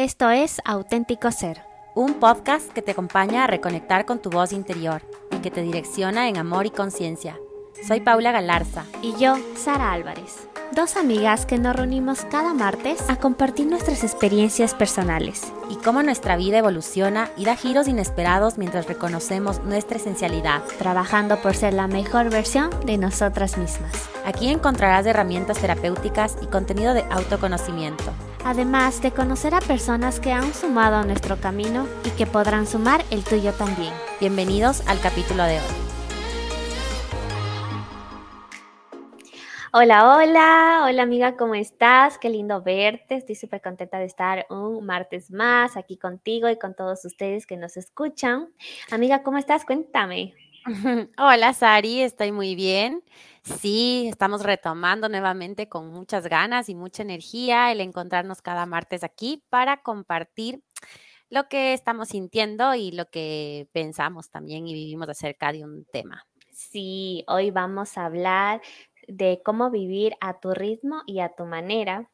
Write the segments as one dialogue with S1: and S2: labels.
S1: Esto es Auténtico Ser,
S2: un podcast que te acompaña a reconectar con tu voz interior y que te direcciona en amor y conciencia. Soy Paula Galarza.
S1: Y yo, Sara Álvarez. Dos amigas que nos reunimos cada martes a compartir nuestras experiencias personales.
S2: Y cómo nuestra vida evoluciona y da giros inesperados mientras reconocemos nuestra esencialidad.
S1: Trabajando por ser la mejor versión de nosotras mismas.
S2: Aquí encontrarás herramientas terapéuticas y contenido de autoconocimiento
S1: además de conocer a personas que han sumado a nuestro camino y que podrán sumar el tuyo también.
S2: Bienvenidos al capítulo de hoy.
S1: Hola, hola, hola amiga, ¿cómo estás? Qué lindo verte. Estoy súper contenta de estar un martes más aquí contigo y con todos ustedes que nos escuchan. Amiga, ¿cómo estás? Cuéntame.
S2: Hola, Sari, estoy muy bien. Sí, estamos retomando nuevamente con muchas ganas y mucha energía el encontrarnos cada martes aquí para compartir lo que estamos sintiendo y lo que pensamos también y vivimos acerca de un tema.
S1: Sí, hoy vamos a hablar de cómo vivir a tu ritmo y a tu manera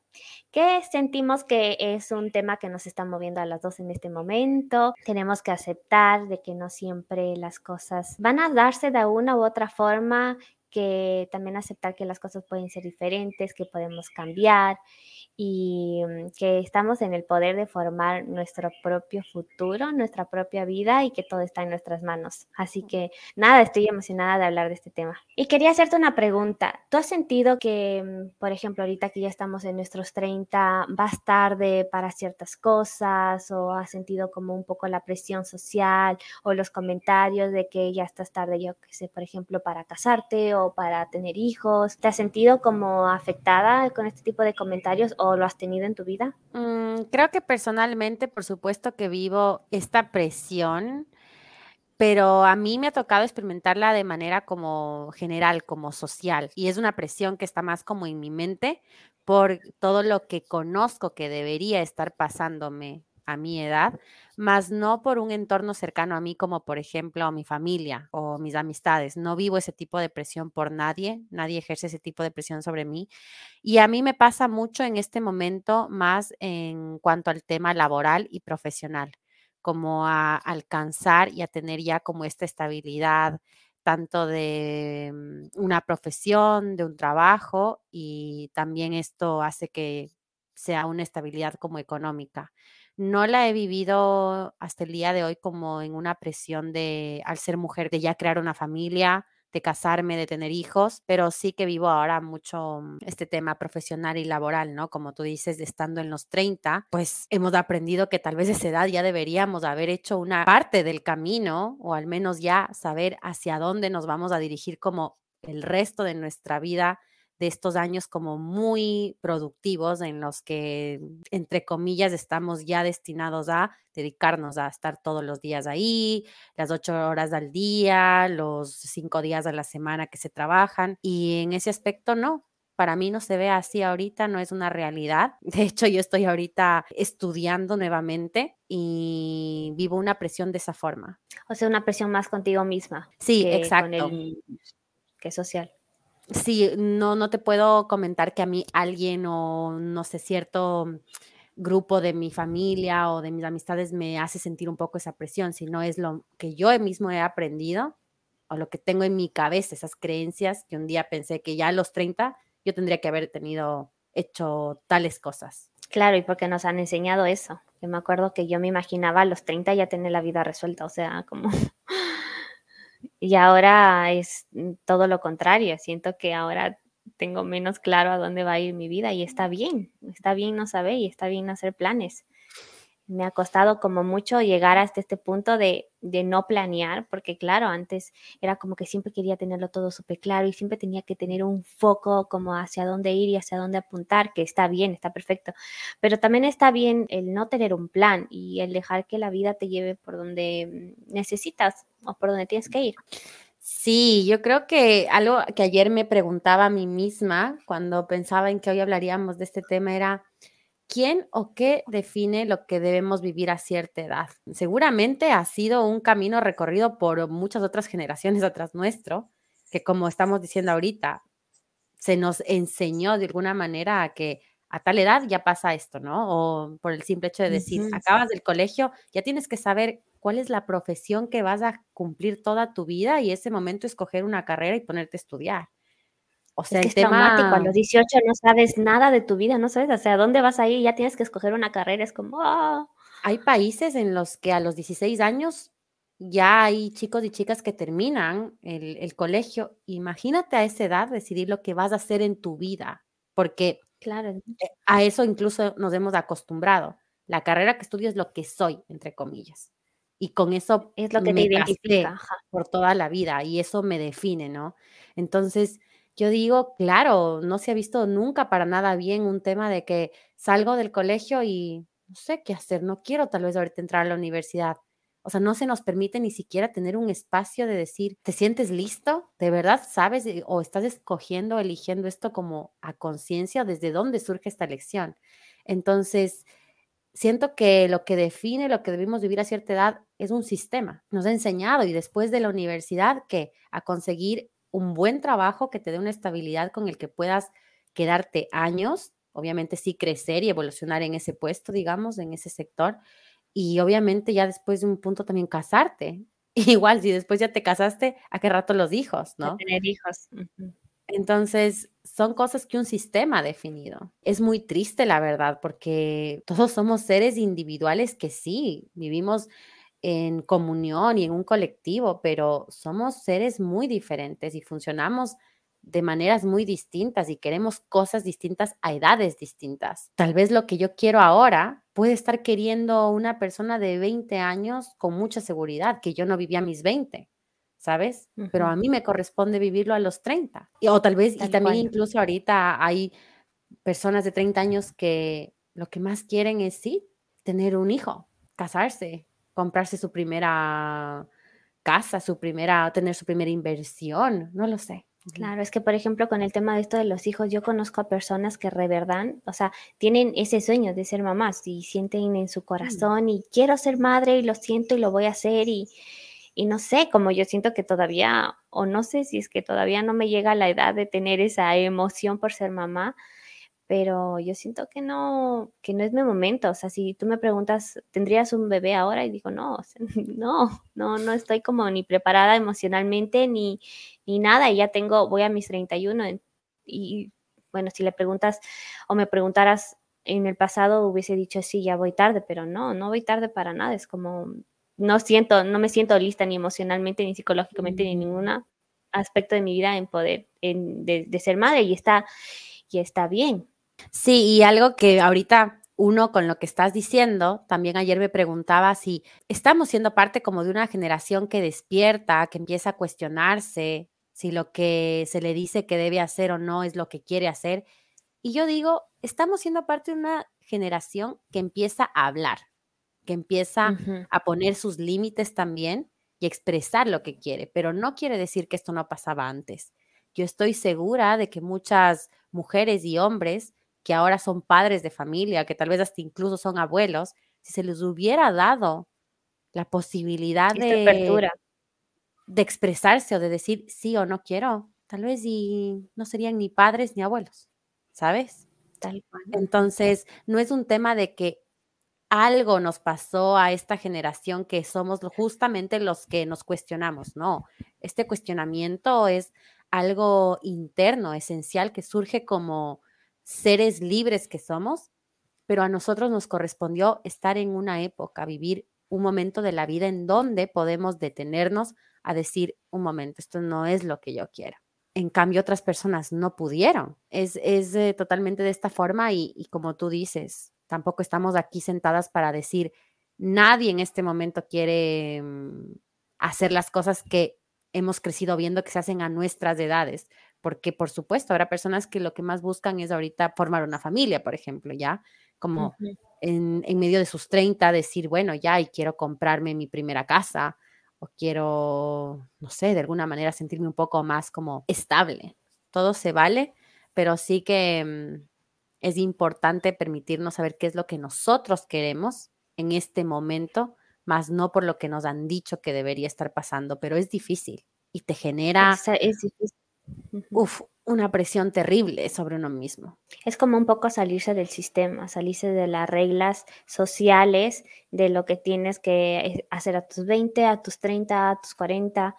S1: que sentimos que es un tema que nos está moviendo a las dos en este momento. Tenemos que aceptar de que no siempre las cosas van a darse de una u otra forma que también aceptar que las cosas pueden ser diferentes, que podemos cambiar y mm, que estamos en el poder de formar nuestro propio futuro, nuestra propia vida y que todo está en nuestras manos. Así que nada, estoy emocionada de hablar de este tema. Y quería hacerte una pregunta. ¿Tú has sentido que, mm, por ejemplo, ahorita que ya estamos en nuestros 30, vas tarde para ciertas cosas o has sentido como un poco la presión social o los comentarios de que ya estás tarde, yo que sé, por ejemplo, para casarte o para tener hijos? ¿Te has sentido como afectada con este tipo de comentarios lo has tenido en tu vida?
S2: Mm, creo que personalmente, por supuesto que vivo esta presión, pero a mí me ha tocado experimentarla de manera como general, como social, y es una presión que está más como en mi mente por todo lo que conozco que debería estar pasándome a mi edad, más no por un entorno cercano a mí como por ejemplo mi familia o mis amistades. No vivo ese tipo de presión por nadie, nadie ejerce ese tipo de presión sobre mí. Y a mí me pasa mucho en este momento más en cuanto al tema laboral y profesional, como a alcanzar y a tener ya como esta estabilidad tanto de mm, una profesión, de un trabajo y también esto hace que sea una estabilidad como económica no la he vivido hasta el día de hoy como en una presión de, al ser mujer, de ya crear una familia, de casarme, de tener hijos, pero sí que vivo ahora mucho mm, este tema profesional y laboral, ¿no? Como tú dices, estando en los 30, pues hemos aprendido que tal vez esa edad ya deberíamos haber hecho una parte del camino o al menos ya saber hacia dónde nos vamos a dirigir como el resto de nuestra vida de estos años como muy productivos en los que, entre comillas, estamos ya destinados a dedicarnos a estar todos los días ahí, las ocho horas al día, los cinco días a la semana que se trabajan. Y en ese aspecto, no. Para mí no se ve así ahorita, no es una realidad. De hecho, yo estoy ahorita estudiando nuevamente y vivo una presión de esa forma.
S1: O sea, una presión más contigo misma.
S2: Sí, exacto.
S1: que social
S2: sí, no, no te puedo comentar que a mí alguien o no sé, cierto grupo de mi familia o de mis amistades me hace sentir un poco esa presión, sino es lo que yo mismo he aprendido o lo que tengo en mi cabeza, esas creencias que un día pensé que ya a los 30 yo tendría que haber tenido hecho tales cosas.
S1: Claro, y porque nos han enseñado eso. Yo me acuerdo que yo me imaginaba a los 30 ya tener la vida resuelta, o sea, como y ahora es mm, todo lo contrario. Siento que ahora tengo menos claro a dónde va a ir mi vida y está bien, está bien no saber y está bien hacer planes me ha costado como mucho llegar hasta este punto de, no planear, porque claro, antes era como que siempre quería tenerlo todo súper claro y siempre tenía que tener un foco como hacia dónde ir y hacia dónde apuntar, que está bien, está perfecto, pero también está bien el no tener un plan y el dejar que la vida te lleve por donde necesitas o por donde tienes que ir.
S2: Sí, yo creo que algo que ayer me preguntaba a mí misma cuando pensaba en que hoy hablaríamos de este tema era ¿Quién o qué define lo que debemos vivir a cierta edad? Seguramente ha sido un camino recorrido por muchas otras generaciones atrás nuestro, que como estamos diciendo ahorita, se nos enseñó de alguna manera a que a tal edad ya pasa esto, ¿no? O por el simple hecho de decir, acabas del colegio, ya tienes que saber cuál es la profesión que vas a cumplir toda tu vida y ese momento escoger una carrera y ponerte a estudiar.
S1: O sea, es el tema... A los 18 no sabes nada de tu vida, no sabes o sea, dónde vas a ir, ya tienes que escoger una carrera, es como... ¡ah!
S2: Hay países en los que a los 16 años ya hay chicos y chicas que terminan el, el colegio. Imagínate a esa edad decidir lo que vas a hacer en tu vida, porque
S1: Claro.
S2: Eh, a eso incluso nos hemos acostumbrado. La carrera que estudio es lo que soy, entre comillas. Y con eso
S1: es lo que me te identifica
S2: por toda la vida y eso me define, ¿no? Entonces, yo digo, claro, no se ha visto nunca para nada bien un tema de que salgo del colegio y no sé qué hacer, no quiero tal vez ahorita entrar a la universidad. O sea, no se nos permite ni siquiera tener un espacio de decir, ¿te sientes listo? ¿De verdad sabes o estás escogiendo, eligiendo esto como a conciencia? ¿Desde dónde surge esta elección? Entonces, siento que lo que define lo que debemos vivir a cierta edad es un sistema. Nos ha enseñado y después de la universidad que a conseguir un buen trabajo que te dé una estabilidad con el que puedas quedarte años, obviamente sí crecer y evolucionar en ese puesto, digamos, en ese sector, y obviamente ya después de un punto también casarte. Igual, si después ya te casaste, ¿a qué rato los hijos, no?
S1: tener hijos.
S2: Entonces, son cosas que un sistema ha definido. Es muy triste, la verdad, porque todos somos seres individuales que sí, vivimos en comunión y en un colectivo, pero somos seres muy diferentes y funcionamos de maneras muy distintas y queremos cosas distintas a edades distintas. Tal vez lo que yo quiero ahora puede estar queriendo una persona de 20 años con mucha seguridad, que yo no vivía a mis 20, ¿sabes? Pero a mí me corresponde vivirlo a los 30. Y, o tal vez, y también incluso ahorita hay personas de 30 años que lo que más quieren es, sí, tener un hijo, casarse, comprarse su primera casa, su primera, tener su primera inversión, no lo sé.
S1: Claro, es que por ejemplo con el tema de esto de los hijos, yo conozco a personas que reverdan, o sea, tienen ese sueño de ser mamás y sienten en su mm. corazón y quiero ser madre y lo siento y lo voy a hacer y, y no sé, como yo siento que todavía, o no sé si es que todavía no me llega la edad de tener esa emoción por ser mamá, pero yo siento que no, que no es mi momento. O sea, si tú me preguntas, ¿tendrías un bebé ahora? Y digo, no, no, no, no estoy como ni preparada emocionalmente ni, ni nada. Y ya tengo, voy a mis 31 y bueno, si le preguntas o me preguntaras en el pasado hubiese dicho, sí, ya voy tarde, pero no, no voy tarde para nada. Es como, no siento, no me siento lista ni emocionalmente, ni psicológicamente, ni en ningún aspecto de mi vida en poder, en, de, de ser madre y está, y está bien.
S2: Sí, y algo que ahorita uno con lo que estás diciendo, también ayer me preguntaba si estamos siendo parte como de una generación que despierta, que empieza a cuestionarse si lo que se le dice que debe hacer o no es lo que quiere hacer. Y yo digo, estamos siendo parte de una generación que empieza a hablar, que empieza a poner sus límites también y expresar lo que quiere, pero no quiere decir que esto no pasaba antes. Yo estoy segura de que muchas mujeres y hombres que ahora son padres de familia, que tal vez hasta incluso son abuelos, si se les hubiera dado la posibilidad de, de expresarse o de decir sí o no quiero, tal vez y no serían ni padres ni abuelos, ¿sabes?
S1: Tal
S2: Entonces, no es un tema de que algo nos pasó a esta generación que somos justamente los que nos cuestionamos, no. Este cuestionamiento es algo interno, esencial, que surge como seres libres que somos, pero a nosotros nos correspondió estar en una época, vivir un momento de la vida en donde podemos detenernos a decir, un momento, esto no es lo que yo quiero. En cambio, otras personas no pudieron. Es, es eh, totalmente de esta forma y, y como tú dices, tampoco estamos aquí sentadas para decir, nadie en este momento quiere mm, hacer las cosas que hemos crecido viendo que se hacen a nuestras edades porque por supuesto habrá personas que lo que más buscan es ahorita formar una familia, por ejemplo, ya como en, medio de sus 30 decir, bueno, ya y quiero comprarme mi primera casa o quiero, no sé, de alguna manera sentirme un poco más como estable. Todo se vale, pero sí que mm, es importante permitirnos saber qué es lo que nosotros queremos en este momento, más no por lo que nos han dicho que debería estar pasando, pero es difícil y te genera...
S1: es difícil
S2: Uf, una presión terrible sobre uno mismo.
S1: Es como un poco salirse del sistema, salirse de las reglas sociales, de lo que tienes que eh, hacer a tus 20, a tus 30, a tus 40.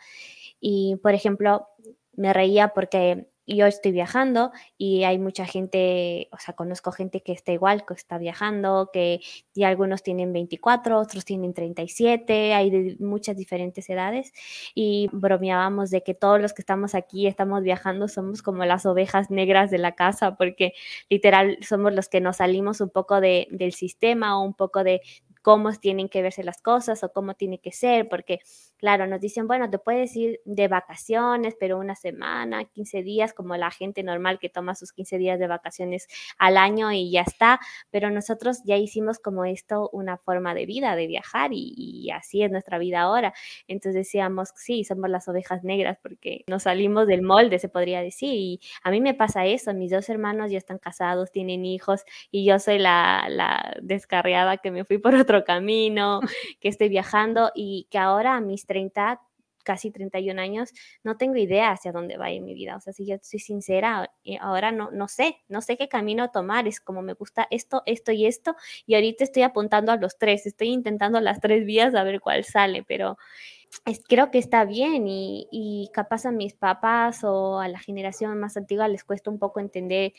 S1: Y, por ejemplo, me reía porque yo estoy viajando y hay mucha gente, o sea, conozco gente que está igual, que está viajando, que y algunos tienen 24, otros tienen 37, hay de muchas diferentes edades y bromeábamos de que todos los que estamos aquí, estamos viajando, somos como las ovejas negras de la casa porque literal somos los que nos salimos un poco de, del sistema o un poco de, cómo tienen que verse las cosas o cómo tiene que ser, porque claro, nos dicen, bueno, te puedes ir de vacaciones, pero una semana, 15 días, como la gente normal que toma sus 15 días de vacaciones al año y ya está, pero nosotros ya hicimos como esto una forma de vida, de viajar y, así es nuestra vida ahora. Entonces decíamos, sí, somos las ovejas negras porque nos salimos del molde, se podría decir, y a mí me pasa eso, mis dos hermanos ya están casados, tienen hijos y yo soy la, la descarriada que me fui por otro camino, que estoy viajando y que ahora a mis 30, casi 31 años, no tengo idea hacia dónde va mi vida. O sea, si yo soy sincera, eh, ahora no, no sé, no sé qué camino tomar. Es como me gusta esto, esto y esto. Y ahorita estoy apuntando a los tres, estoy intentando las tres vías a ver cuál sale, pero creo que está bien y, y, capaz a mis papás o a la generación más antigua les cuesta un poco entender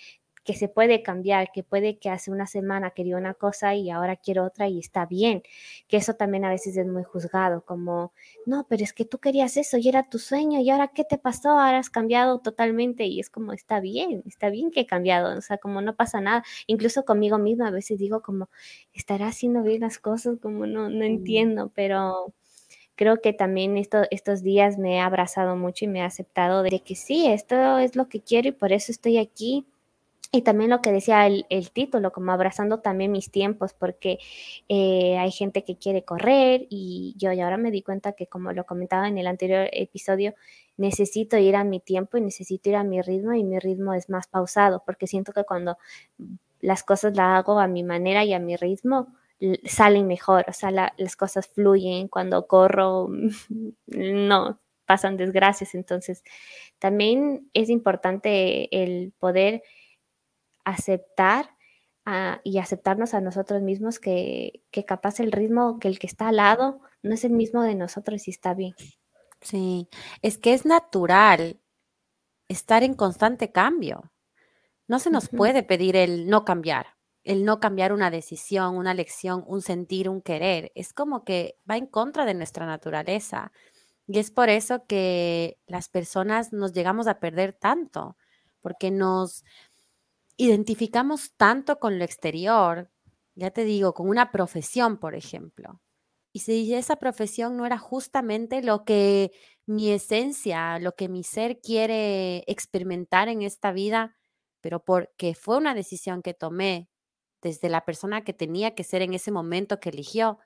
S1: que se puede cambiar, que puede que hace una semana quería una cosa y ahora quiero otra y está bien, que eso también a veces es muy juzgado, como, no, pero es que tú querías eso y era tu sueño y ahora qué te pasó, ahora has cambiado totalmente y es como, está bien, está bien que he cambiado, o sea, como no pasa nada, incluso conmigo misma a veces digo como, estará haciendo bien las cosas, como no, no entiendo, pero creo que también esto, estos días me he abrazado mucho y me he aceptado de que sí, esto es lo que quiero y por eso estoy aquí y también lo que decía el, título, como abrazando también mis tiempos, porque eh, hay gente que quiere correr y yo y ahora me di cuenta que como lo comentaba en el anterior episodio, necesito ir a mi tiempo y necesito ir a mi ritmo y mi ritmo es más pausado, porque siento que cuando las cosas las hago a mi manera y a mi ritmo, salen mejor, o sea, las cosas fluyen, cuando corro, no, pasan desgracias, entonces también es importante el poder aceptar y aceptarnos a nosotros mismos que, que capaz el ritmo que el que está al lado no es el mismo de nosotros y está bien.
S2: Sí, es que es natural estar en constante cambio. No se nos puede pedir el no cambiar, el no cambiar una decisión, una lección, un sentir, un querer. Es como que va en contra de nuestra naturaleza. Y es por eso que las personas nos llegamos a perder tanto, porque nos identificamos tanto con lo exterior, ya te digo, con una profesión, por ejemplo. Y si esa profesión no era justamente lo que mi esencia, lo que mi ser quiere experimentar en esta vida, pero porque fue una decisión que tomé desde la persona que tenía que ser en ese momento que eligió,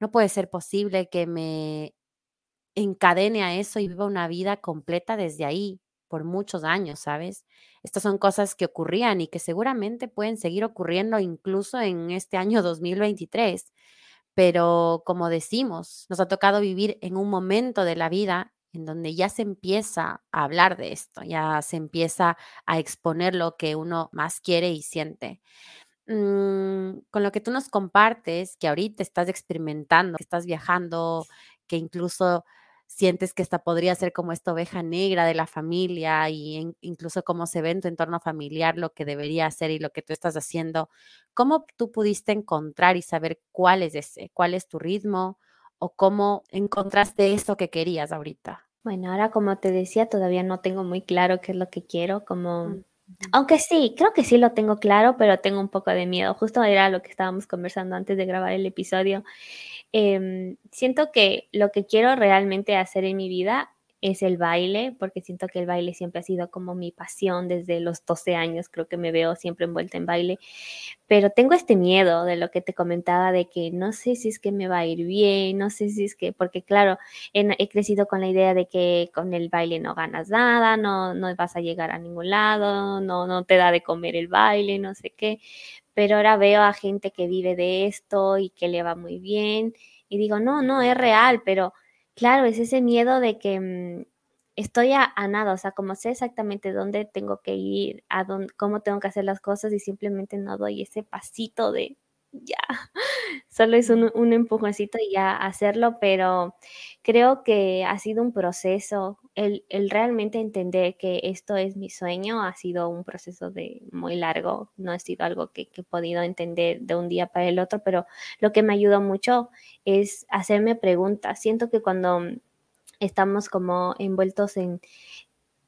S2: no puede ser posible que me encadene a eso y viva una vida completa desde ahí por muchos años, ¿sabes? Estas son cosas que ocurrían y que seguramente pueden seguir ocurriendo incluso en este año 2023. Pero como decimos, nos ha tocado vivir en un momento de la vida en donde ya se empieza a hablar de esto, ya se empieza a exponer lo que uno más quiere y siente. Mm, con lo que tú nos compartes, que ahorita estás experimentando, que estás viajando, que incluso sientes que esta podría ser como esta oveja negra de la familia y incluso cómo se ve en tu entorno familiar lo que debería hacer y lo que tú estás haciendo, ¿cómo tú pudiste encontrar y saber cuál es ese, cuál es tu ritmo o cómo encontraste eso que querías ahorita?
S1: Bueno, ahora como te decía, todavía no tengo muy claro qué es lo que quiero, como... Aunque sí, creo que sí lo tengo claro, pero tengo un poco de miedo. Justo era lo que estábamos conversando antes de grabar el episodio. Em, siento que lo que quiero realmente hacer en mi vida es el baile, porque siento que el baile siempre ha sido como mi pasión desde los 12 años, creo que me veo siempre envuelta en baile, pero tengo este miedo de lo que te comentaba, de que no sé si es que me va a ir bien, no sé si es que, porque claro, he, crecido con la idea de que con el baile no ganas nada, no, no vas a llegar a ningún lado, no, no te da de comer el baile, no sé qué, pero ahora veo a gente que vive de esto y que le va muy bien y digo, no, no, es real, pero claro, es ese miedo de que mm, estoy a, nada, o sea, como sé exactamente dónde tengo que ir, a dónde, cómo tengo que hacer las cosas y simplemente no doy ese pasito de ya, solo es un, un empujoncito y ya hacerlo, pero creo que ha sido un proceso, el, el, realmente entender que esto es mi sueño ha sido un proceso de muy largo, no ha sido algo que, que he podido entender de un día para el otro, pero lo que me ayudó mucho es hacerme preguntas. Siento que cuando estamos como envueltos en,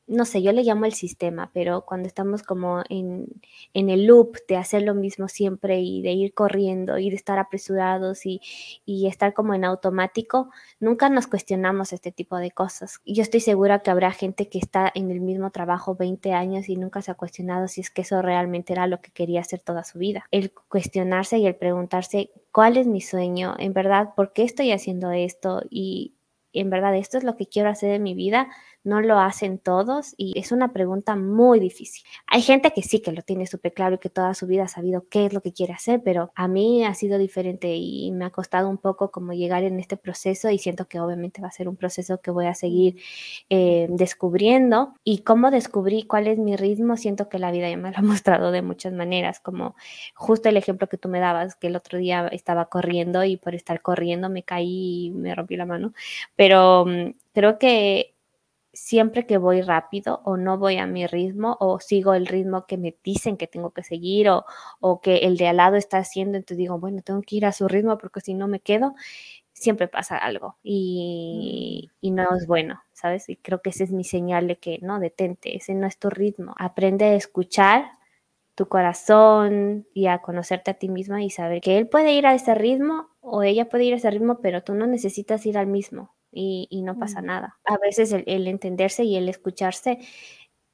S1: no sé, yo le llamo el sistema, pero cuando estamos como en, en, el loop de hacer lo mismo siempre y de ir corriendo y de estar apresurados y, y, estar como en automático, nunca nos cuestionamos este tipo de cosas. Yo estoy segura que habrá gente que está en el mismo trabajo 20 años y nunca se ha cuestionado si es que eso realmente era lo que quería hacer toda su vida. El cuestionarse y el preguntarse, ¿cuál es mi sueño? En verdad, ¿por qué estoy haciendo esto? Y en verdad, esto es lo que quiero hacer en mi vida no lo hacen todos y es una pregunta muy difícil. Hay gente que sí que lo tiene súper claro y que toda su vida ha sabido qué es lo que quiere hacer, pero a mí ha sido diferente y me ha costado un poco como llegar en este proceso y siento que obviamente va a ser un proceso que voy a seguir eh, descubriendo. Y cómo descubrí cuál es mi ritmo, siento que la vida ya me lo ha mostrado de muchas maneras, como justo el ejemplo que tú me dabas, que el otro día estaba corriendo y por estar corriendo me caí y me rompí la mano, pero mm, creo que siempre que voy rápido o no voy a mi ritmo o sigo el ritmo que me dicen que tengo que seguir o, o que el de al lado está haciendo, entonces digo, bueno, tengo que ir a su ritmo porque si no me quedo, siempre pasa algo y, y, no es bueno, ¿sabes? Y creo que esa es mi señal de que no, detente, ese no es tu ritmo. Aprende a escuchar tu corazón y a conocerte a ti misma y saber que él puede ir a ese ritmo o ella puede ir a ese ritmo, pero tú no necesitas ir al mismo y, no pasa nada. A veces el, entenderse y el escucharse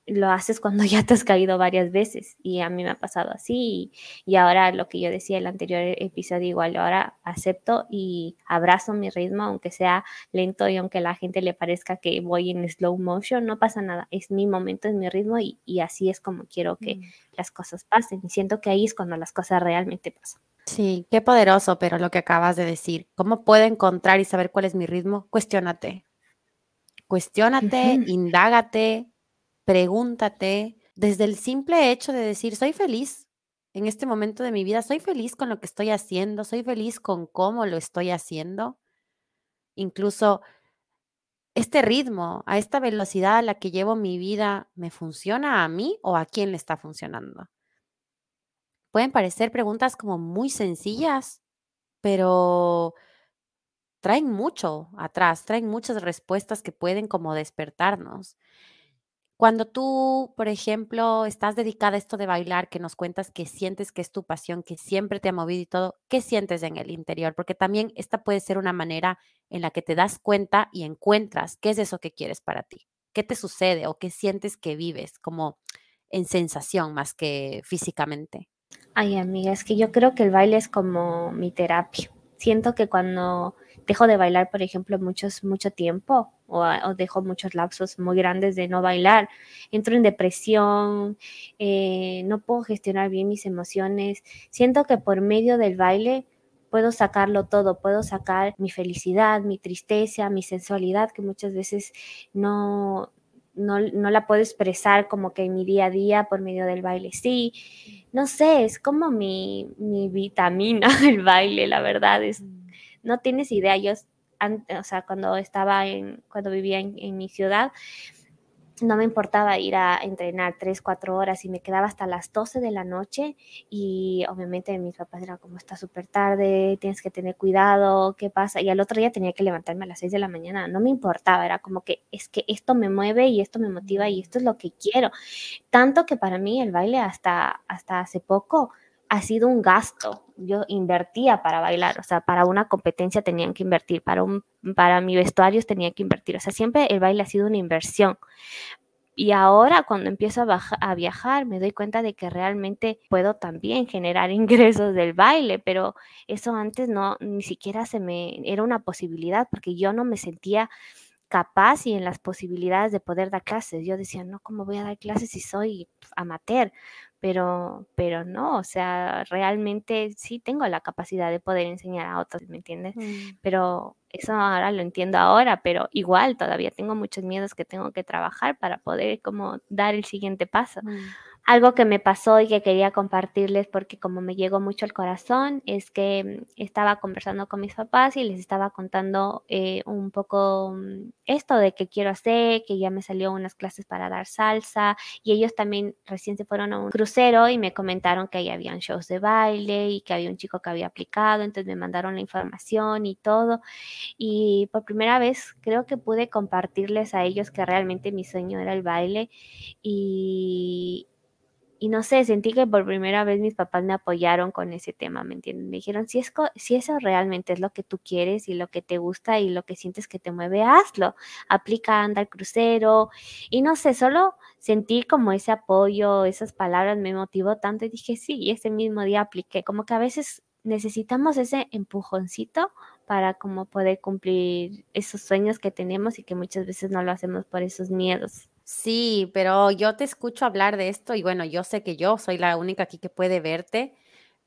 S1: lo haces cuando ya te has caído varias veces y a mí me ha pasado así y, ahora lo que yo decía en el anterior episodio igual ahora acepto y abrazo mi ritmo aunque sea lento y aunque a la gente le parezca que voy en slow motion no pasa nada es mi momento es mi ritmo y, así es como quiero que mm. las cosas pasen y siento que ahí es cuando las cosas realmente pasan
S2: Sí, qué poderoso, pero lo que acabas de decir, ¿cómo puedo encontrar y saber cuál es mi ritmo? Cuestiónate. Cuestiónate, indágate, pregúntate. Desde el simple hecho de decir, soy feliz en este momento de mi vida, soy feliz con lo que estoy haciendo, soy feliz con cómo lo estoy haciendo. Incluso este ritmo, a esta velocidad a la que llevo mi vida, ¿me funciona a mí o a quién le está funcionando? Pueden parecer preguntas como muy sencillas, pero traen mucho atrás, traen muchas respuestas que pueden como despertarnos. Cuando tú, por ejemplo, estás dedicada a esto de bailar, que nos cuentas que sientes que es tu pasión, que siempre te ha movido y todo, ¿qué sientes en el interior? Porque también esta puede ser una manera en la que te das cuenta y encuentras qué es eso que quieres para ti, qué te sucede o qué sientes que vives, como en sensación más que físicamente.
S1: Ay, amiga, es que yo creo que el baile es como mi terapia. Siento que cuando dejo de bailar, por ejemplo, muchos, mucho tiempo o, dejo muchos lapsos muy grandes de no bailar, entro en depresión, eh, no puedo gestionar bien mis emociones. Siento que por medio del baile puedo sacarlo todo, puedo sacar mi felicidad, mi tristeza, mi sensualidad, que muchas veces no, no, no la puedo expresar como que en mi día a día por medio del baile. Sí, no sé, es como mi, mi vitamina el baile, la verdad, es, no tienes idea, yo, o sea, cuando estaba en, cuando vivía en mi ciudad, no me importaba ir a entrenar tres, cuatro horas y me quedaba hasta las 12 de la noche y obviamente mis papás eran como está súper tarde, tienes que tener cuidado, ¿qué pasa? Y al otro día tenía que levantarme a las 6 de la mañana, no me importaba, era como que es que esto me mueve y esto me motiva y esto es lo que quiero. Tanto que para mí el baile hasta, hasta hace poco ha sido un gasto. Yo invertía para bailar, o sea, para una competencia tenían que invertir, para, un, para mi vestuario tenía que invertir, o sea, siempre el baile ha sido una inversión. Y ahora cuando empiezo a, a, viajar me doy cuenta de que realmente puedo también generar ingresos del baile, pero eso antes no, ni siquiera se me, era una posibilidad porque yo no me sentía capaz y en las posibilidades de poder dar clases. Yo decía, no, ¿cómo voy a dar clases si soy amateur? Pero, pero no, o sea, realmente sí tengo la capacidad de poder enseñar a otros, ¿me entiendes?
S2: Mm.
S1: Pero eso ahora lo entiendo ahora, pero igual todavía tengo muchos miedos que tengo que trabajar para poder como dar el siguiente paso.
S2: Mm.
S1: Algo que me pasó y que quería compartirles porque como me llegó mucho al corazón es que mm, estaba conversando con mis papás y les estaba contando eh, un poco mm, esto de que quiero hacer, que ya me salió unas clases para dar salsa y ellos también recién se fueron a un crucero y me comentaron que ahí habían shows de baile y que había un chico que había aplicado, entonces me mandaron la información y todo y por primera vez creo que pude compartirles a ellos que realmente mi sueño era el baile y, y no sé, sentí que por primera vez mis papás me apoyaron con ese tema, ¿me entienden? Me dijeron, si, es si eso realmente es lo que tú quieres y lo que te gusta y lo que sientes que te mueve, hazlo. Aplica, anda al crucero. Y no sé, solo sentí como ese apoyo, esas palabras me motivó tanto y dije, sí, y ese mismo día apliqué. Como que a veces necesitamos ese empujoncito para como poder cumplir esos sueños que tenemos y que muchas veces no lo hacemos por esos miedos.
S2: Sí, pero yo te escucho hablar de esto y bueno, yo sé que yo soy la única aquí que puede verte,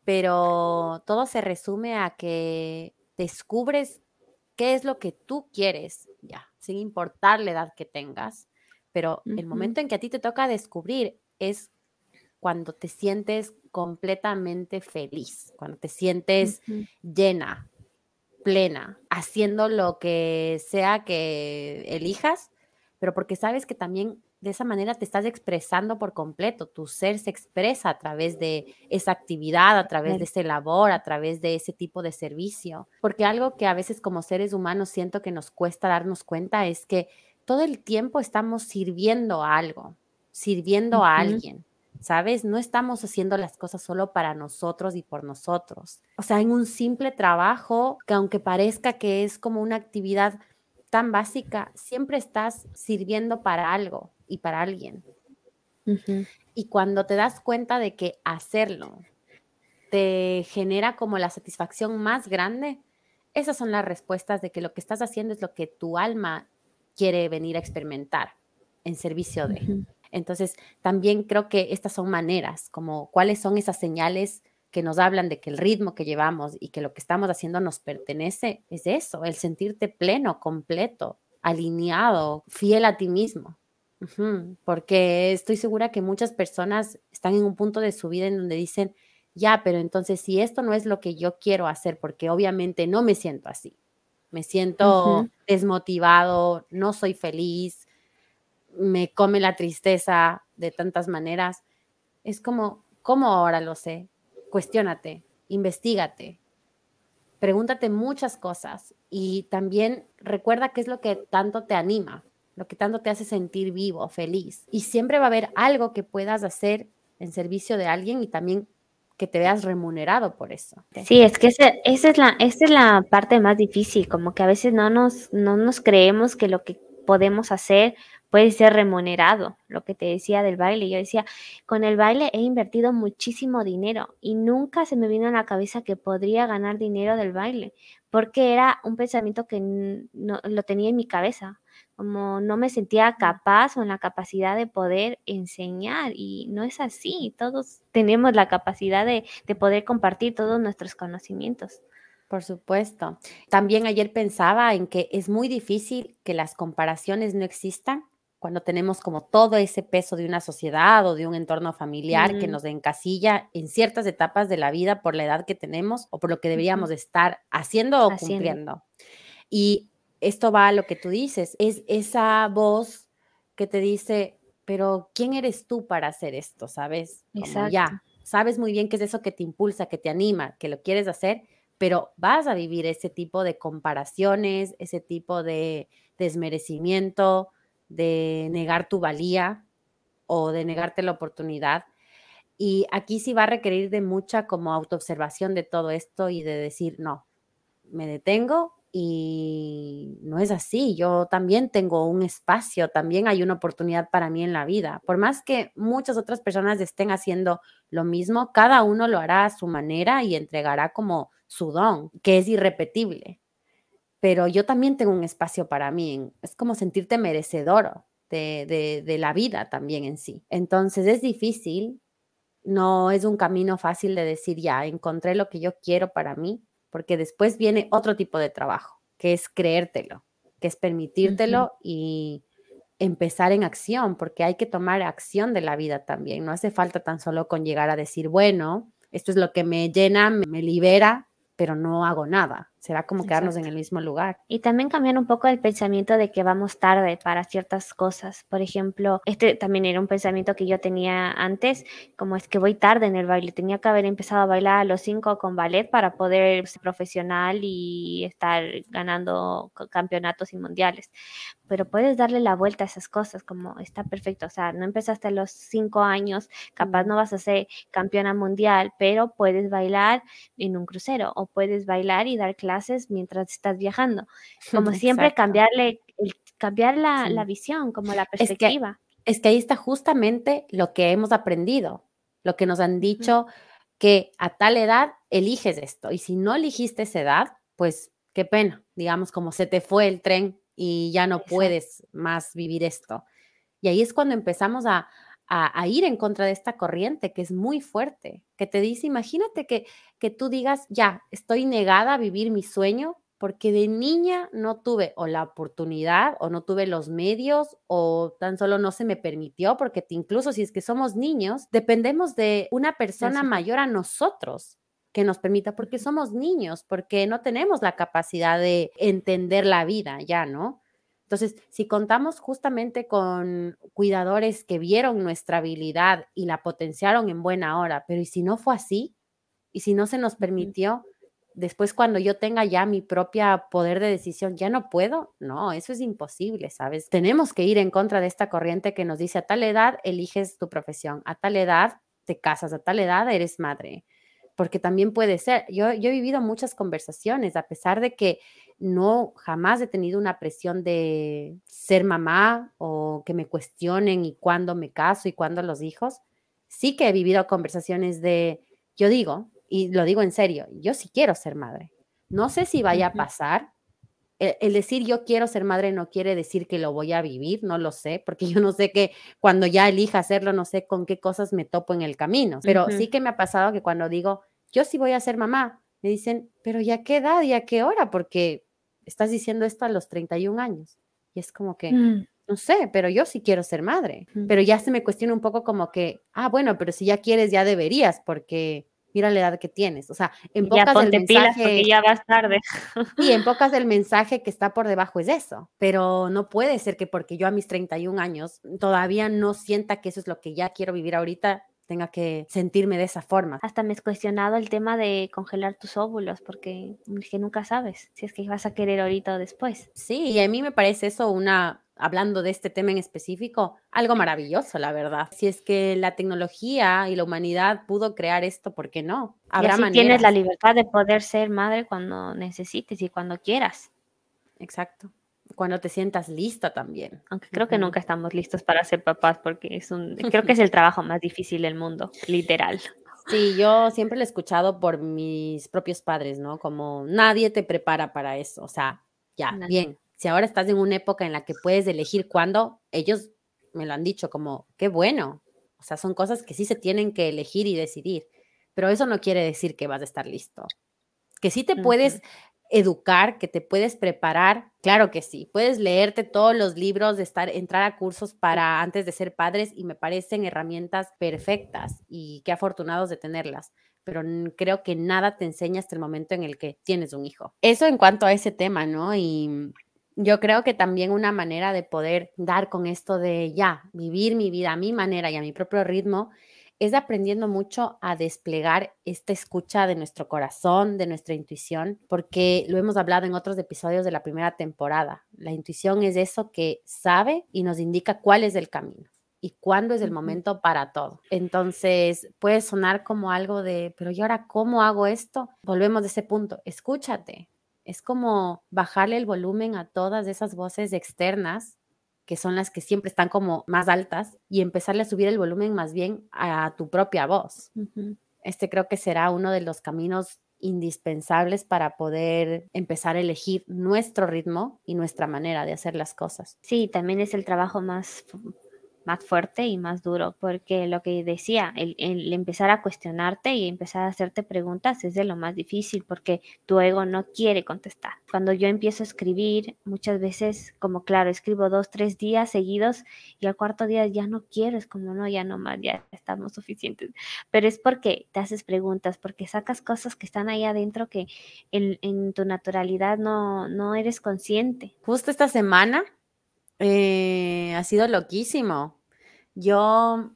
S2: pero todo se resume a que descubres qué es lo que tú quieres, ya, sin importar la edad que tengas, pero el momento en que a ti te toca descubrir es cuando te sientes completamente feliz, cuando te sientes llena, plena, haciendo lo que sea que elijas pero porque sabes que también de esa manera te estás expresando por completo, tu ser se expresa a través de esa actividad, a través de ese labor, a través de ese tipo de servicio. Porque algo que a veces como seres humanos siento que nos cuesta darnos cuenta es que todo el tiempo estamos sirviendo a algo, sirviendo a alguien. ¿Sabes? No estamos haciendo las cosas solo para nosotros y por nosotros. O sea, en un simple trabajo que aunque parezca que es como una actividad tan básica, siempre estás sirviendo para algo y para alguien. Y cuando te das cuenta de que hacerlo te genera como la satisfacción más grande, esas son las respuestas de que lo que estás haciendo es lo que tu alma quiere venir a experimentar en servicio de. Entonces, también creo que estas son maneras, como cuáles son esas señales que nos hablan de que el ritmo que llevamos y que lo que estamos haciendo nos pertenece, es eso, el sentirte pleno, completo, alineado, fiel a ti mismo. Porque estoy segura que muchas personas están en un punto de su vida en donde dicen, ya, pero entonces si esto no es lo que yo quiero hacer, porque obviamente no me siento así, me siento desmotivado, no soy feliz, me come la tristeza de tantas maneras, es como, ¿cómo ahora lo sé? Cuestiónate, investigate, pregúntate muchas cosas y también recuerda qué es lo que tanto te anima, lo que tanto te hace sentir vivo, feliz. Y siempre va a haber algo que puedas hacer en servicio de alguien y también que te veas remunerado por eso.
S1: Sí, es que esa, es, la, esa es la parte más difícil, como que a veces no nos, no nos creemos que lo que podemos hacer puede ser remunerado, lo que te decía del baile. Yo decía, con el baile he invertido muchísimo dinero y nunca se me vino a la cabeza que podría ganar dinero del baile, porque era un pensamiento que no, lo tenía en mi cabeza, como no me sentía capaz o en la capacidad de poder enseñar y no es así, todos tenemos la capacidad de, de poder compartir todos nuestros conocimientos.
S2: Por supuesto. También ayer pensaba en que es muy difícil que las comparaciones no existan cuando tenemos como todo ese peso de una sociedad o de un entorno familiar que nos encasilla en ciertas etapas de la vida por la edad que tenemos o por lo que deberíamos estar haciendo o cumpliendo. Y esto va a lo que tú dices, es esa voz que te dice, pero ¿quién eres tú para hacer esto? ¿Sabes? ya, sabes muy bien qué es eso que te impulsa, que te anima, que lo quieres hacer, pero vas a vivir ese tipo de comparaciones, ese tipo de desmerecimiento, de negar tu valía o de negarte la oportunidad. Y aquí sí va a requerir de mucha como autoobservación de todo esto y de decir, no, me detengo y no es así. Yo también tengo un espacio, también hay una oportunidad para mí en la vida. Por más que muchas otras personas estén haciendo lo mismo, cada uno lo hará a su manera y entregará como su don, que es irrepetible pero yo también tengo un espacio para mí. Es como sentirte merecedor de, de, la vida también en sí. Entonces es difícil, no es un camino fácil de decir, ya, encontré lo que yo quiero para mí, porque después viene otro tipo de trabajo, que es creértelo, que es permitírtelo y empezar en acción, porque hay que tomar acción de la vida también. No hace falta tan solo con llegar a decir, bueno, esto es lo que me llena, me libera, pero no hago nada. Será como quedarnos en el mismo lugar.
S1: Y también cambiar un poco el pensamiento de que vamos tarde para ciertas cosas. Por ejemplo, este también era un pensamiento que yo tenía antes, como es que voy tarde en el baile. Tenía que haber empezado a bailar a los cinco con ballet para poder ser profesional y estar ganando campeonatos y mundiales. Pero puedes darle la vuelta a esas cosas, como está perfecto. O sea, no empezaste a los cinco años, capaz no vas a ser campeona mundial, pero puedes bailar en un crucero o puedes bailar y dar clases mientras estás viajando. Como siempre, cambiarle, cambiar la, visión, como la perspectiva.
S2: Es que, ahí está justamente lo que hemos aprendido, lo que nos han dicho, que a tal edad eliges esto y si no elegiste esa edad, pues qué pena, digamos, como se te fue el tren y ya no puedes más vivir esto. Y ahí es cuando empezamos a, a, ir en contra de esta corriente que es muy fuerte, que te dice, imagínate que, que tú digas, ya, estoy negada a vivir mi sueño porque de niña no tuve o la oportunidad o no tuve los medios o tan solo no se me permitió, porque incluso si es que somos niños, dependemos de una persona mayor a nosotros que nos permita, porque somos niños, porque no tenemos la capacidad de entender la vida ya, ¿no? Entonces, si contamos justamente con cuidadores que vieron nuestra habilidad y la potenciaron en buena hora, pero ¿y si no fue así? ¿Y si no se nos permitió? Después, cuando yo tenga ya mi propia poder de decisión, ¿ya no puedo? No, eso es imposible, ¿sabes? Tenemos que ir en contra de esta corriente que nos dice a tal edad eliges tu profesión, a tal edad te casas, a tal edad eres madre porque también puede ser. Yo, yo, he vivido muchas conversaciones, a pesar de que no jamás he tenido una presión de ser mamá o que me cuestionen y cuándo me caso y cuándo los hijos. Sí que he vivido conversaciones de, yo digo, y lo digo en serio, yo sí quiero ser madre. No sé si vaya a pasar. El, el, decir yo quiero ser madre no quiere decir que lo voy a vivir, no lo sé, porque yo no sé que cuando ya elija hacerlo, no sé con qué cosas me topo en el camino, pero sí que me ha pasado que cuando digo yo sí voy a ser mamá, me dicen, pero ¿ya qué edad y a qué hora? Porque estás diciendo esto a los 31 años. Y es como que, mm. no sé, pero yo sí quiero ser madre. Pero ya se me cuestiona un poco como que, ah, bueno, pero si ya quieres, ya deberías, porque mira la edad que tienes. O sea, en pocas del mensaje.
S1: ya vas tarde.
S2: Y en pocas del mensaje que está por debajo es eso. Pero no puede ser que porque yo a mis 31 años todavía no sienta que eso es lo que ya quiero vivir ahorita, tenga que sentirme de esa forma.
S1: Hasta me he cuestionado el tema de congelar tus óvulos, porque que nunca sabes si es que vas a querer ahorita o después.
S2: Sí, y a mí me parece eso una, hablando de este tema en específico, algo maravilloso, la verdad. Si es que la tecnología y la humanidad pudo crear esto, ¿por qué no?
S1: Habrá y tienes la libertad de poder ser madre cuando necesites y cuando quieras.
S2: Exacto cuando te sientas lista también.
S1: Aunque creo que nunca estamos listos para ser papás porque es un, creo que es el trabajo más difícil del mundo, literal.
S2: Sí, yo siempre lo he escuchado por mis propios padres, ¿no? Como nadie te prepara para eso, o sea, ya, bien, si ahora estás en una época en la que puedes elegir cuándo, ellos me lo han dicho como, qué bueno, o sea, son cosas que sí se tienen que elegir y decidir, pero eso no quiere decir que vas a estar listo. Que sí te puedes educar, que te puedes preparar, claro que sí. Puedes leerte todos los libros, de estar, entrar a cursos para antes de ser padres y me parecen herramientas perfectas y qué afortunados de tenerlas. Pero creo que nada te enseña hasta el momento en el que tienes un hijo. Eso en cuanto a ese tema, ¿no? Y yo creo que también una manera de poder dar con esto de ya, vivir mi vida a mi manera y a mi propio ritmo es aprendiendo mucho a desplegar esta escucha de nuestro corazón, de nuestra intuición, porque lo hemos hablado en otros episodios de la primera temporada. La intuición es eso que sabe y nos indica cuál es el camino y cuándo es el momento para todo. Entonces puede sonar como algo de, pero ¿y ahora cómo hago esto? Volvemos a ese punto, escúchate. Es como bajarle el volumen a todas esas voces externas que son las que siempre están como más altas, y empezarle a subir el volumen más bien a tu propia voz. Este creo que será uno de los caminos indispensables para poder empezar a elegir nuestro ritmo y nuestra manera de hacer las cosas.
S1: Sí, también es el trabajo más más fuerte y más duro, porque lo que decía, el, empezar a cuestionarte y empezar a hacerte preguntas es de lo más difícil, porque tu ego no quiere contestar. Cuando yo empiezo a escribir, muchas veces, como claro, escribo dos, tres días seguidos y al cuarto día ya no quiero, es como no, ya no más, ya estamos suficientes. Pero es porque te haces preguntas, porque sacas cosas que están ahí adentro que en, en tu naturalidad no, no eres consciente.
S2: Justo esta semana eh, ha sido loquísimo. Yo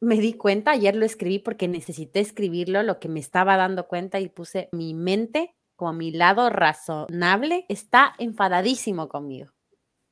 S2: me di cuenta, ayer lo escribí porque necesité escribirlo, lo que me estaba dando cuenta y puse mi mente como mi lado razonable está enfadadísimo conmigo.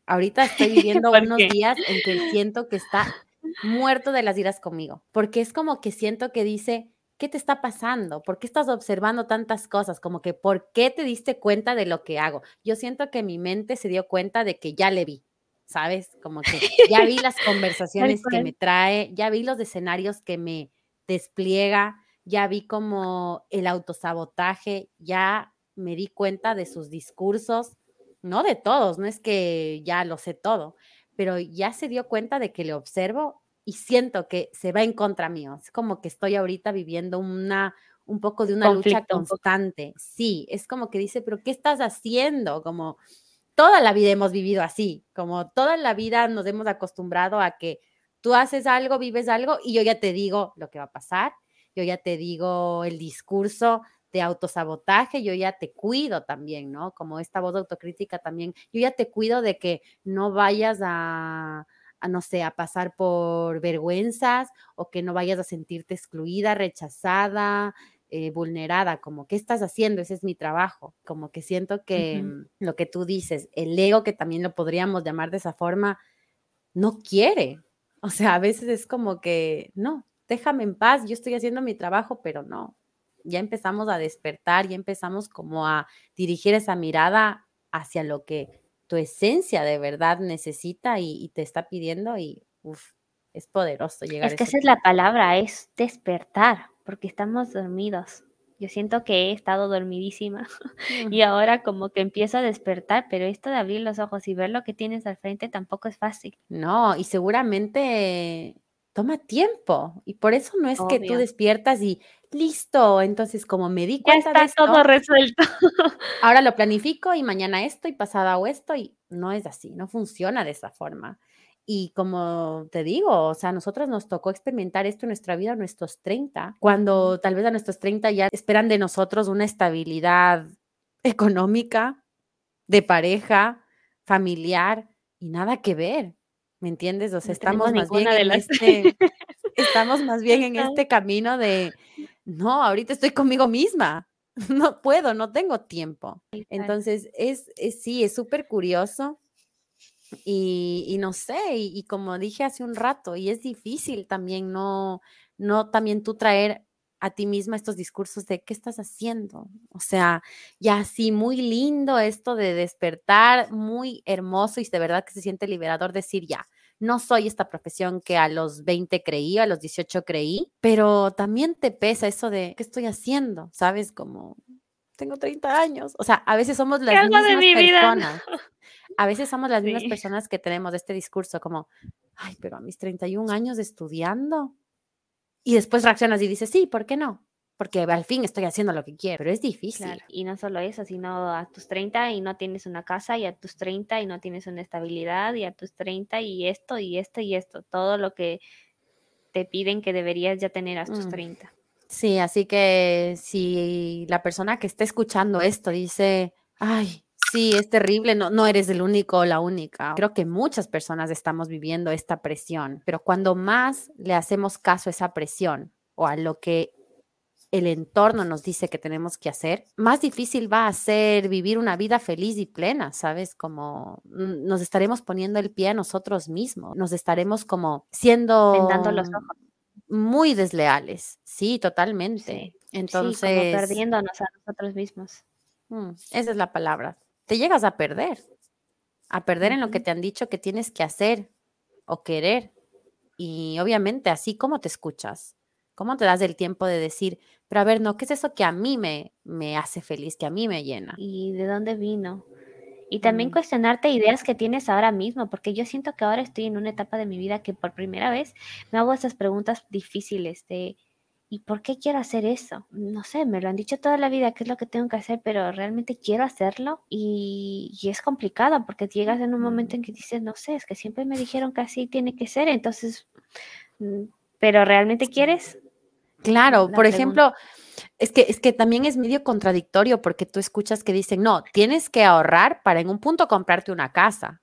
S2: Ahorita estoy viviendo unos días en que siento que está muerto de las iras conmigo, porque es como que siento que dice, ¿qué te está pasando? ¿Por qué estás observando tantas cosas? Como que, ¿por qué te diste cuenta de lo que hago? Yo siento que mi mente se dio cuenta de que ya le vi, ¿sabes? Como que ya vi las conversaciones que me trae, ya vi los escenarios que me despliega, ya vi como el autosabotaje, ya me di cuenta de sus discursos, no de todos, no es que ya lo sé todo, pero ya se dio cuenta de que le observo y siento que se va en contra mío. Es como que estoy ahorita viviendo una un poco de una lucha constante. Sí, es como que dice, pero ¿qué estás haciendo? Como toda la vida hemos vivido así, como toda la vida nos hemos acostumbrado a que tú haces algo, vives algo y yo ya te digo lo que va a pasar, yo ya te digo el discurso de autosabotaje, yo ya te cuido también, ¿no? Como esta voz autocrítica también, yo ya te cuido de que no vayas a, a, no sé, a pasar por vergüenzas o que no vayas a sentirte excluida, rechazada, eh, vulnerada, como, ¿qué estás haciendo? Ese es mi trabajo. Como que siento que mm, lo que tú dices, el ego, que también lo podríamos llamar de esa forma, no quiere. O sea, a veces es como que, no, déjame en paz, yo estoy haciendo mi trabajo, pero no. Ya empezamos a despertar, ya empezamos como a dirigir esa mirada hacia lo que tu esencia de verdad necesita y, te está pidiendo y uf, es poderoso llegar.
S1: Es que esa es la palabra, es despertar porque estamos dormidos. Yo siento que he estado dormidísima y ahora como que empiezo a despertar, pero esto de abrir los ojos y ver lo que tienes al frente tampoco es fácil.
S2: No, y seguramente toma tiempo y por eso no es que tú despiertas y listo, entonces como me di cuenta
S1: ya está todo resuelto.
S2: ahora lo planifico y mañana esto y pasado hago esto y no es así, no funciona de esa forma. Y como te digo, o sea, a nosotros nos tocó experimentar esto en nuestra vida a nuestros 30, cuando tal vez a nuestros 30 ya esperan de nosotros una estabilidad económica, de pareja, familiar y nada que ver. ¿Me entiendes? O sea, estamos más bien en este estamos más bien en este camino de no, ahorita estoy conmigo misma. No puedo, no tengo tiempo. Entonces, es, es sí, es súper curioso y, no sé, y, como dije hace un rato, y es difícil también no, no también tú traer a ti misma estos discursos de qué estás haciendo. O sea, ya sí, muy lindo esto de despertar, muy hermoso y de verdad que se siente liberador decir ya. No soy esta profesión que a los 20 creí, a los 18 creí, pero también te pesa eso de qué estoy haciendo, ¿sabes? Como tengo 30 años. O sea, a veces somos las mismas personas. A veces somos las mismas personas que tenemos este discurso como, ay, pero a mis 31 años estudiando. Y después reaccionas y dices, sí, ¿por qué no? Porque al fin estoy haciendo lo que quiero, pero es difícil.
S1: Y no solo eso, sino a tus 30 y no tienes una casa, y a tus 30 y no tienes una estabilidad, y a tus 30 y esto, y esto, y esto, todo lo que te piden que deberías ya tener a tus 30. Mm.
S2: Sí, así que si la persona que está escuchando esto dice, ay, sí, es terrible, no, no eres el único o la única. Creo que muchas personas estamos viviendo esta presión, pero cuando más le hacemos caso a esa presión o a lo que el entorno nos dice que tenemos que hacer, más difícil va a ser vivir una vida feliz y plena, ¿sabes? Como nos estaremos poniendo el pie a nosotros mismos, nos estaremos como siendo...
S1: Vendando los ojos
S2: muy desleales, sí, totalmente. Entonces, como
S1: perdiéndonos a nosotros mismos.
S2: Mm, esa es la palabra. Te llegas a perder, a perder en lo que te han dicho que tienes que hacer o querer. Y obviamente así como te escuchas, cómo te das el tiempo de decir, pero a ver, no, ¿qué es eso que a mí me, me hace feliz, que a mí me llena?
S1: ¿Y de dónde vino? Y también
S2: Mm,
S1: cuestionarte ideas que tienes ahora mismo, porque yo siento que ahora estoy en una etapa de mi vida que por primera vez me hago esas preguntas difíciles de ¿y por qué quiero hacer eso? No sé, me lo han dicho toda la vida qué es lo que tengo que hacer, pero realmente quiero hacerlo y, y es complicado porque llegas en un momento en que dices, no sé, es que siempre me dijeron que así tiene que ser, entonces, mm, ¿pero realmente quieres?
S2: Claro,
S1: La
S2: por
S1: pregunta.
S2: ejemplo, es que, es que también es medio contradictorio porque tú escuchas que dicen, no, tienes que ahorrar para en un punto comprarte una casa.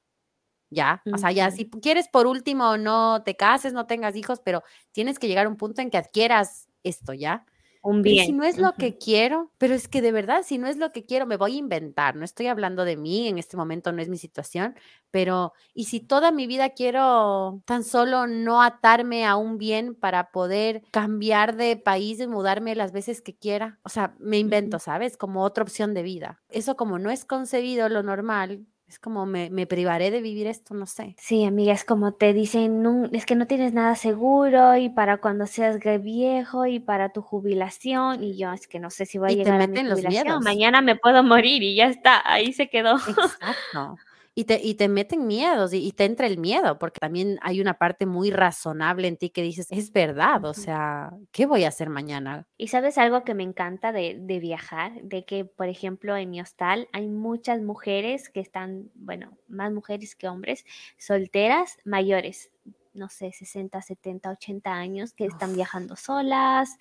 S2: Ya, o sea, ya si quieres por último no te cases, no tengas hijos, pero tienes que llegar a un punto en que adquieras esto, ¿ya?
S1: Un
S2: Pero ¿y si
S1: bien.
S2: no es lo que quiero? Pero es que de verdad, si no es lo que quiero, me voy a inventar. No estoy hablando de mí, en este momento no es mi situación, pero ¿y si toda mi vida quiero tan solo no atarme a un bien para poder cambiar de país y mudarme las veces que quiera? O sea, me invento, ¿sabes? Como otra opción de vida. Eso como no es concebido lo normal, es como me, me privaré de vivir esto, no sé.
S1: Sí, amiga, es como te dicen, "No, es que no tienes nada seguro y para cuando seas viejo y para tu jubilación y yo es que no sé si voy a
S2: Y te
S1: llegar a mi
S2: meten los
S1: jubilación,
S2: miedos.
S1: mañana me puedo morir y ya está, ahí se quedó.
S2: Exacto. Y te y te meten miedos, y y te entra el miedo, porque también hay una parte muy razonable en ti que dices: "Es verdad, o sea, ¿qué voy a hacer mañana?".
S1: Y sabes algo que me encanta de, de viajar, de que, por ejemplo, en mi hostal hay muchas mujeres que están, bueno, más mujeres que hombres, solteras, mayores, no sé, 60, 70, 80 años, que están
S2: Uf,
S1: viajando solas,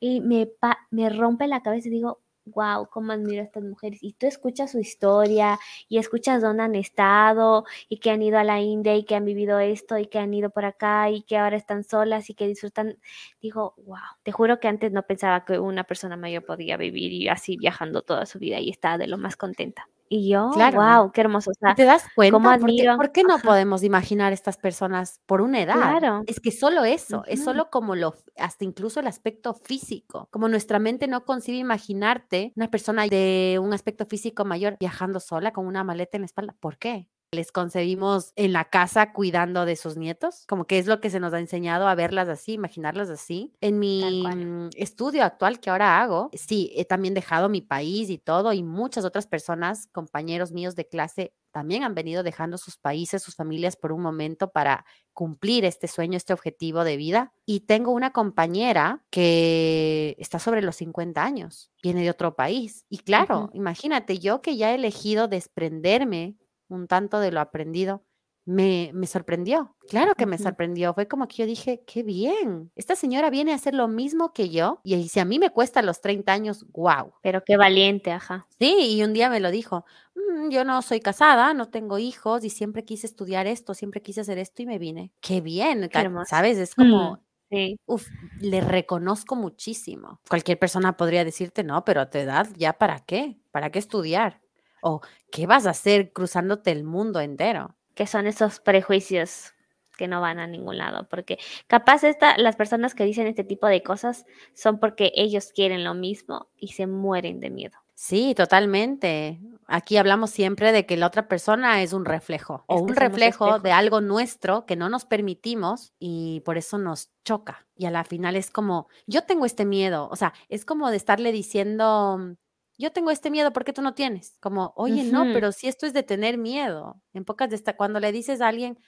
S1: Y me, pa- me rompe la cabeza y digo, wow, cómo admiro a estas mujeres. Y tú escuchas su historia y escuchas dónde han estado y que han ido a la India y que han vivido esto y que han ido por acá y que ahora están solas y que disfrutan. Digo, wow, te juro que antes no pensaba que una persona mayor podía vivir y así viajando toda su vida y estaba de lo más contenta. Y yo,
S2: claro.
S1: wow, qué hermoso. O
S2: ¿Y
S1: sea,
S2: te das
S1: cómo
S2: cuenta?
S1: Admiro.
S2: ¿por qué no podemos imaginar estas personas por una edad?
S1: claro.
S2: Es que solo eso, es solo como lo hasta incluso el aspecto físico, como nuestra mente no concibe imaginarte una persona de un aspecto físico mayor viajando sola con una maleta en la espalda, ¿por qué? ¿Les concebimos en la casa cuidando de sus nietos? Como que es lo que se nos ha enseñado a verlas así, imaginarlas así. En mi, mm, estudio actual que ahora hago, sí, he también dejado mi país y todo, y muchas otras personas, compañeros míos de clase, también han venido dejando sus países, sus familias por un momento para cumplir este sueño, este objetivo de vida. Y tengo una compañera que está sobre los 50 años, viene de otro país. Y claro, imagínate, yo que ya he elegido desprenderme un tanto de lo aprendido, me, me sorprendió. Claro que me sorprendió. Fue como que yo dije, qué bien. Esta señora viene a hacer lo mismo que yo. Y si a mí me cuesta los 30 años, wow.
S1: Pero qué valiente, ajá.
S2: Sí, y un día me lo dijo, "Mm, yo no soy casada, no tengo hijos y siempre quise estudiar esto, siempre quise hacer esto y me vine. Qué bien,
S1: Qué.
S2: ¿sabes? Es
S1: Mm,
S2: como,
S1: sí,
S2: uf, le reconozco muchísimo. Cualquier persona podría decirte, no, pero a tu edad, ¿ya para qué? ¿Para qué estudiar? O, ¿qué vas a hacer cruzándote el mundo entero?
S1: que son esos prejuicios que no van a ningún lado, porque capaz esta, las personas que dicen este tipo de cosas son porque ellos quieren lo mismo y se mueren de miedo.
S2: Sí, totalmente. Aquí hablamos siempre de que la otra persona es un reflejo o
S1: Es
S2: un reflejo de algo nuestro que no nos permitimos y por eso nos choca. Y a la final es como, yo tengo este miedo, o sea, es como de estarle diciendo, yo tengo este miedo, ¿por qué tú no tienes? Como, oye, no, pero si esto es de tener miedo. En pocas de esta, cuando le dices a alguien,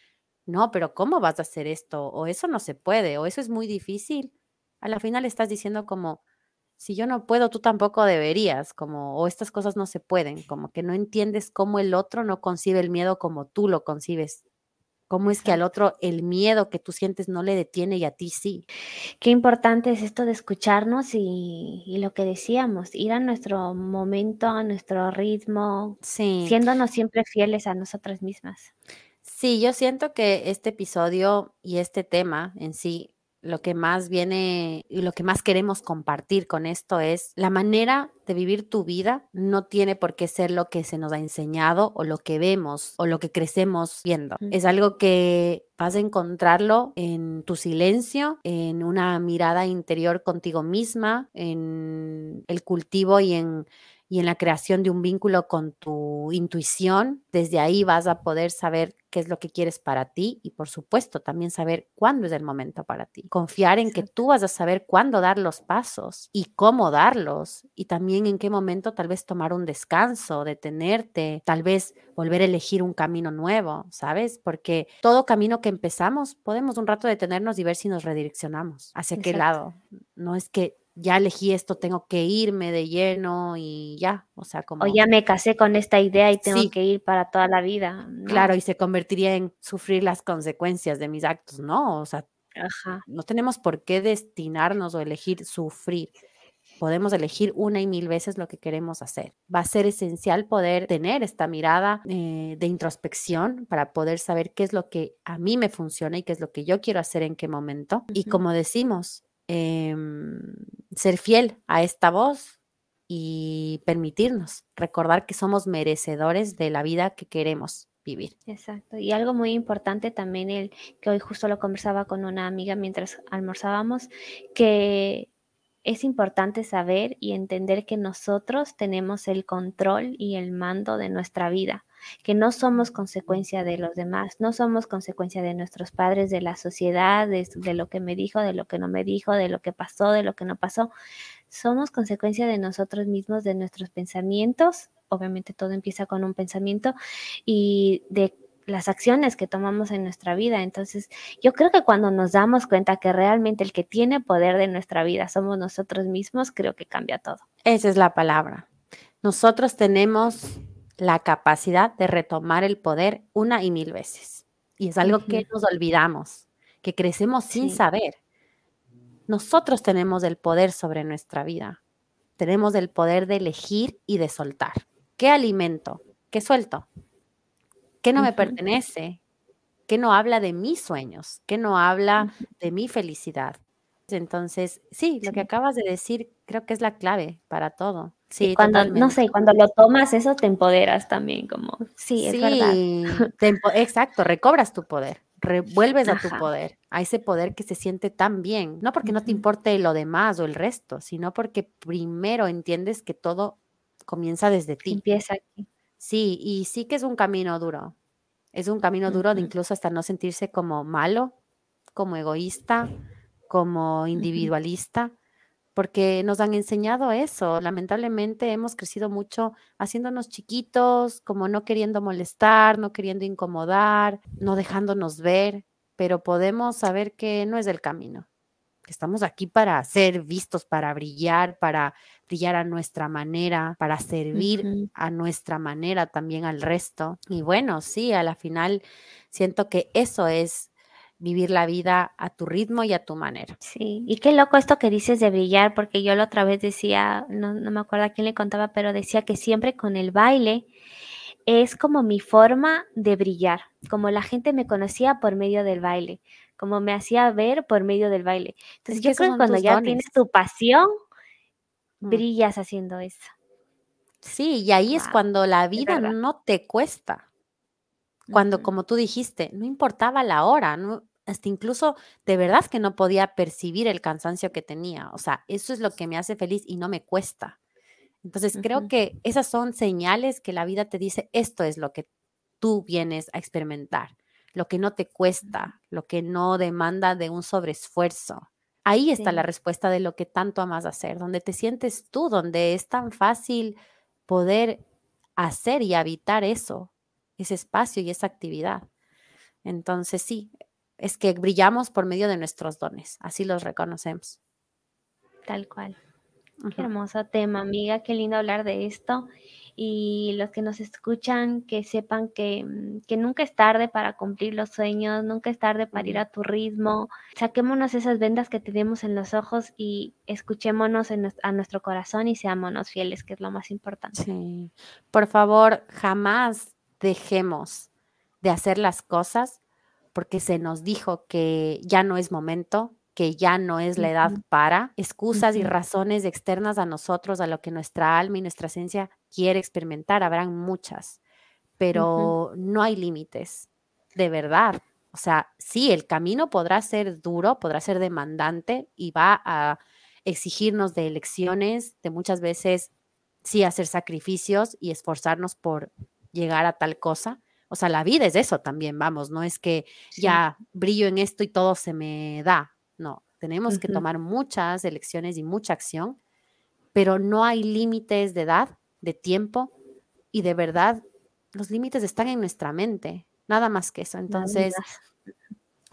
S2: no, pero ¿cómo vas a hacer esto? O eso no se puede, o eso es muy difícil. A la final estás diciendo como, si yo no puedo, tú tampoco deberías, como, o estas cosas no se pueden, como que no entiendes cómo el otro no concibe el miedo como tú lo concibes. ¿Cómo es que al otro el miedo que tú sientes no le detiene y a ti sí?
S1: Qué importante es esto de escucharnos y, y lo que decíamos, ir a nuestro momento, a nuestro ritmo,
S2: Sí,
S1: siéndonos siempre fieles a nosotras mismas.
S2: sí, yo siento que este episodio y este tema en sí, lo que más viene y lo que más queremos compartir con esto es la manera de vivir tu vida no tiene por qué ser lo que se nos ha enseñado o lo que vemos o lo que crecemos viendo. Es algo que vas a encontrarlo en tu silencio, en una mirada interior contigo misma, en el cultivo y en y en la creación de un vínculo con tu intuición. Desde ahí vas a poder saber qué es lo que quieres para ti y por supuesto también saber cuándo es el momento para ti. Confiar en que tú vas a saber cuándo dar los pasos y cómo darlos y también en qué momento tal vez tomar un descanso, detenerte, tal vez volver a elegir un camino nuevo, ¿sabes? Porque todo camino que empezamos podemos un rato detenernos y ver si nos redireccionamos hacia qué lado. No es que ya elegí esto, tengo que irme de lleno y ya, o sea, como...
S1: O ya me casé con esta idea y tengo que ir para toda la vida.
S2: Claro, y se convertiría en sufrir las consecuencias de mis actos, ¿no? O sea, no tenemos por qué destinarnos o elegir sufrir. Podemos elegir una y mil veces lo que queremos hacer. Va a ser esencial poder tener esta mirada eh, de introspección para poder saber qué es lo que a mí me funciona y qué es lo que yo quiero hacer en qué momento. Y como decimos, Em, ser fiel a esta voz y permitirnos recordar que somos merecedores de la vida que queremos vivir.
S1: Exacto. Y algo muy importante también, el que hoy justo lo conversaba con una amiga mientras almorzábamos, que es importante saber y entender que nosotros tenemos el control y el mando de nuestra vida que no somos consecuencia de los demás, no somos consecuencia de nuestros padres, de la sociedad, de, lo que me dijo, de lo que no me dijo, de lo que pasó, de lo que no pasó. Somos consecuencia de nosotros mismos, de nuestros pensamientos. Obviamente todo empieza con un pensamiento y de las acciones que tomamos en nuestra vida. Entonces, yo creo que cuando nos damos cuenta que realmente el que tiene poder de nuestra vida somos nosotros mismos, creo que cambia todo.
S2: Esa es la palabra. Nosotros tenemos la capacidad de retomar el poder una y mil veces. Y es algo que nos olvidamos, que crecemos sin saber. Nosotros tenemos el poder sobre nuestra vida. Tenemos el poder de elegir y de soltar. ¿Qué alimento? ¿Qué suelto? ¿Qué no me pertenece? ¿Qué no habla de mis sueños? ¿Qué no habla de mi felicidad? Entonces, sí, lo que acabas de decir creo que es la clave para todo.
S1: Sí, cuando, no sé, cuando lo tomas, eso te empoderas también, como, sí, es verdad.
S2: exacto, recobras tu poder, revuelves a tu poder, a ese poder que se siente tan bien, no porque no te importe lo demás o el resto, sino porque primero entiendes que todo comienza desde ti.
S1: Empieza aquí.
S2: Sí, y sí que es un camino duro, es un camino duro de incluso hasta no sentirse como malo, como egoísta, como individualista porque nos han enseñado eso. Lamentablemente hemos crecido mucho haciéndonos chiquitos, como no queriendo molestar, no queriendo incomodar, no dejándonos ver, pero podemos saber que no es el camino. Estamos aquí para ser vistos, para brillar, para brillar a nuestra manera, para servir a nuestra manera también al resto. Y bueno, sí, a la final siento que eso es vivir la vida a tu ritmo y a tu manera.
S1: Sí, y qué loco esto que dices de brillar, porque yo la otra vez decía, no, no me acuerdo a quién le contaba, pero decía que siempre con el baile es como mi forma de brillar, como la gente me conocía por medio del baile, como me hacía ver por medio del baile. Entonces yo creo que cuando ya tienes tu pasión, mm. brillas haciendo eso.
S2: Sí, y ahí es cuando la vida no te cuesta. Cuando, como tú dijiste, no importaba la hora, no, hasta incluso de verdad que no podía percibir el cansancio que tenía. O sea, eso es lo que me hace feliz y no me cuesta. Entonces, creo que esas son señales que la vida te dice, esto es lo que tú vienes a experimentar, lo que no te cuesta, lo que no demanda de un sobreesfuerzo. Ahí está la respuesta de lo que tanto amas hacer, donde te sientes tú, donde es tan fácil poder hacer y habitar eso, ese espacio y esa actividad. Entonces, sí, es que brillamos por medio de nuestros dones, así los reconocemos.
S1: Tal cual. Qué hermoso tema, amiga, qué lindo hablar de esto. Y los que nos escuchan, que sepan que, mm, que, nunca es tarde para cumplir los sueños, nunca es tarde para ir a tu ritmo. Saquémonos esas vendas que tenemos en los ojos y escuchémonos a nuestro corazón y seámonos fieles, que es lo más importante.
S2: Sí. Por favor, jamás dejemos de hacer las cosas porque se nos dijo que ya no es momento, que ya no es la edad para, excusas y razones externas a nosotros, a lo que nuestra alma y nuestra esencia quiere experimentar, habrán muchas, pero no hay límites, de verdad. O sea, sí, el camino podrá ser duro, podrá ser demandante y va a exigirnos de elecciones, de muchas veces sí hacer sacrificios y esforzarnos por llegar a tal cosa. O sea, la vida es eso también, vamos, no es que ya brillo en esto y todo se me da. No, tenemos que tomar muchas elecciones y mucha acción, pero no hay límites de edad, de tiempo y de verdad, los límites están en nuestra mente, nada más que eso. Entonces,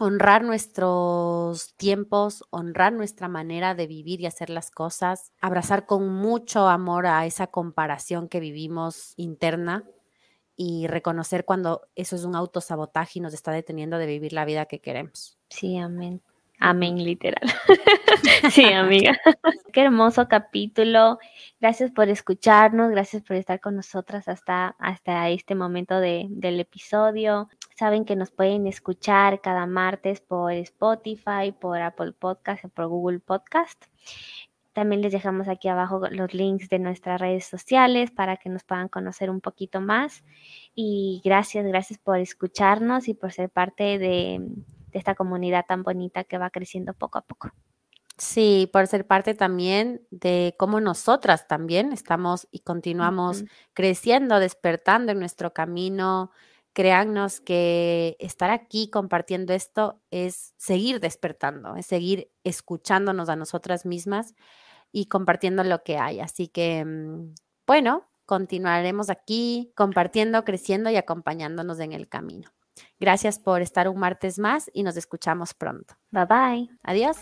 S2: honrar nuestros tiempos, honrar nuestra manera de vivir y hacer las cosas, abrazar con mucho amor a esa comparación que vivimos interna y reconocer cuando eso es un autosabotaje y nos está deteniendo de vivir la vida que queremos.
S1: Sí, amén. Amén, literal. sí, amiga. Qué hermoso capítulo. Gracias por escucharnos, gracias por estar con nosotras hasta, hasta este momento de, del episodio. Saben que nos pueden escuchar cada martes por Spotify, por Apple Podcast por Google Podcast. También les dejamos aquí abajo los links de nuestras redes sociales para que nos puedan conocer un poquito más. Y gracias, gracias por escucharnos y por ser parte de, de esta comunidad tan bonita que va creciendo poco a poco.
S2: Sí, por ser parte también de cómo nosotras también estamos y continuamos creciendo, despertando en nuestro camino. Créannos que estar aquí compartiendo esto es seguir despertando, es seguir escuchándonos a nosotras mismas y compartiendo lo que hay. Así que, mm, bueno, continuaremos aquí compartiendo, creciendo y acompañándonos en el camino. Gracias por estar un martes más y nos escuchamos pronto.
S1: Bye bye.
S2: Adiós.